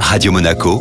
Radio Monaco,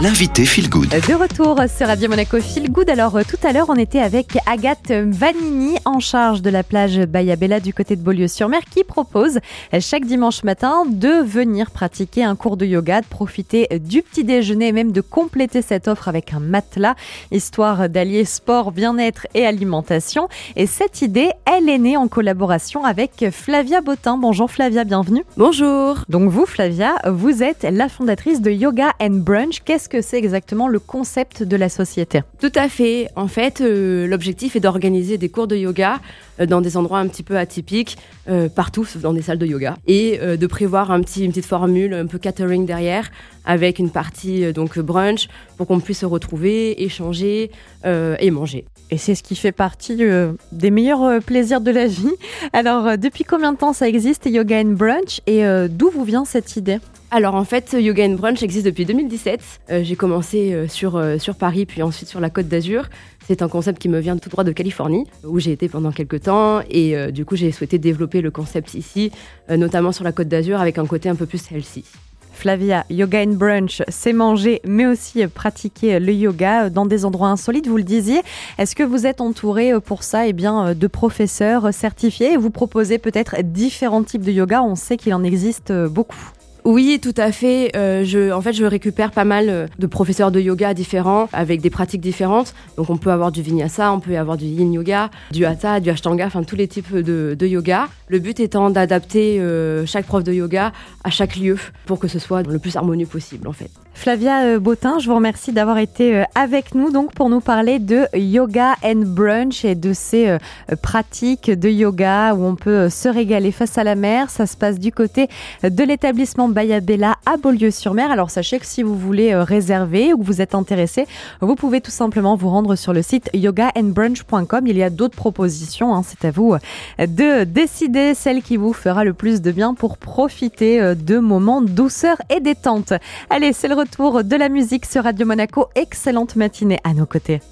l'invité Feel Good. De retour sur Radio Monaco Feel Good. Alors, euh, tout à l'heure, on était avec Agathe Vanini, en charge de la plage Bayabella du côté de Beaulieu-sur-Mer, qui propose euh, chaque dimanche matin de venir pratiquer un cours de yoga, de profiter du petit déjeuner et même de compléter cette offre avec un matelas, histoire d'allier sport, bien-être et alimentation. Et cette idée, elle est née en collaboration avec Flavia Botin. Bonjour Flavia, bienvenue. Bonjour. Donc vous, Flavia, vous êtes la fondatrice de Yoga and Brunch. Qu'est-ce que c'est exactement le concept de la société? Tout à fait. En fait, euh, l'objectif est d'organiser des cours de yoga euh, dans des endroits un petit peu atypiques, euh, partout dans des salles de yoga, et euh, de prévoir un petit, une petite formule, un peu catering derrière, avec une partie euh, donc brunch pour qu'on puisse se retrouver, échanger euh, et manger. Et c'est ce qui fait partie euh, des meilleurs euh, plaisirs de la vie. Alors, euh, depuis combien de temps ça existe, Yoga and Brunch, et euh, d'où vous vient cette idée? Alors en fait, Yoga and Brunch existe depuis 2017. Euh, J'ai commencé euh, sur, euh, sur Paris, puis ensuite sur la Côte d'Azur. C'est un concept qui me vient tout droit de Californie, où j'ai été pendant quelques temps. Et du coup, j'ai souhaité développer le concept ici, notamment sur la Côte d'Azur, avec un côté un peu plus healthy. Flavia, Yoga and Brunch, c'est manger, mais aussi pratiquer le yoga dans des endroits insolites, vous le disiez. Est-ce que vous êtes entouré pour ça eh bien, de professeurs certifiés? Et vous proposez peut-être différents types de yoga On sait qu'il en existe beaucoup. Oui, tout à fait. Euh, en fait, je récupère pas mal euh, de professeurs de yoga différents, avec des pratiques différentes. Donc, on peut avoir du vinyasa, on peut avoir du yin yoga, du hatha, du ashtanga, enfin tous les types de, yoga. Le but étant d'adapter euh, chaque prof de yoga à chaque lieu pour que ce soit le plus harmonieux possible, en fait. Flavia Botin, je vous remercie d'avoir été avec nous donc pour nous parler de Yoga and Brunch et de ces pratiques de yoga où on peut se régaler face à la mer. Ça se passe du côté de l'établissement Bayabella à Beaulieu-sur-Mer. Alors sachez que si vous voulez euh, réserver ou que vous êtes intéressé, vous pouvez tout simplement vous rendre sur le site yogaandbrunch.com. Il y a d'autres propositions. hein. C'est à vous euh, de décider celle qui vous fera le plus de bien pour profiter euh, de moments douceur et détente. Allez, c'est le retour de la musique sur Radio Monaco. Excellente matinée à nos côtés.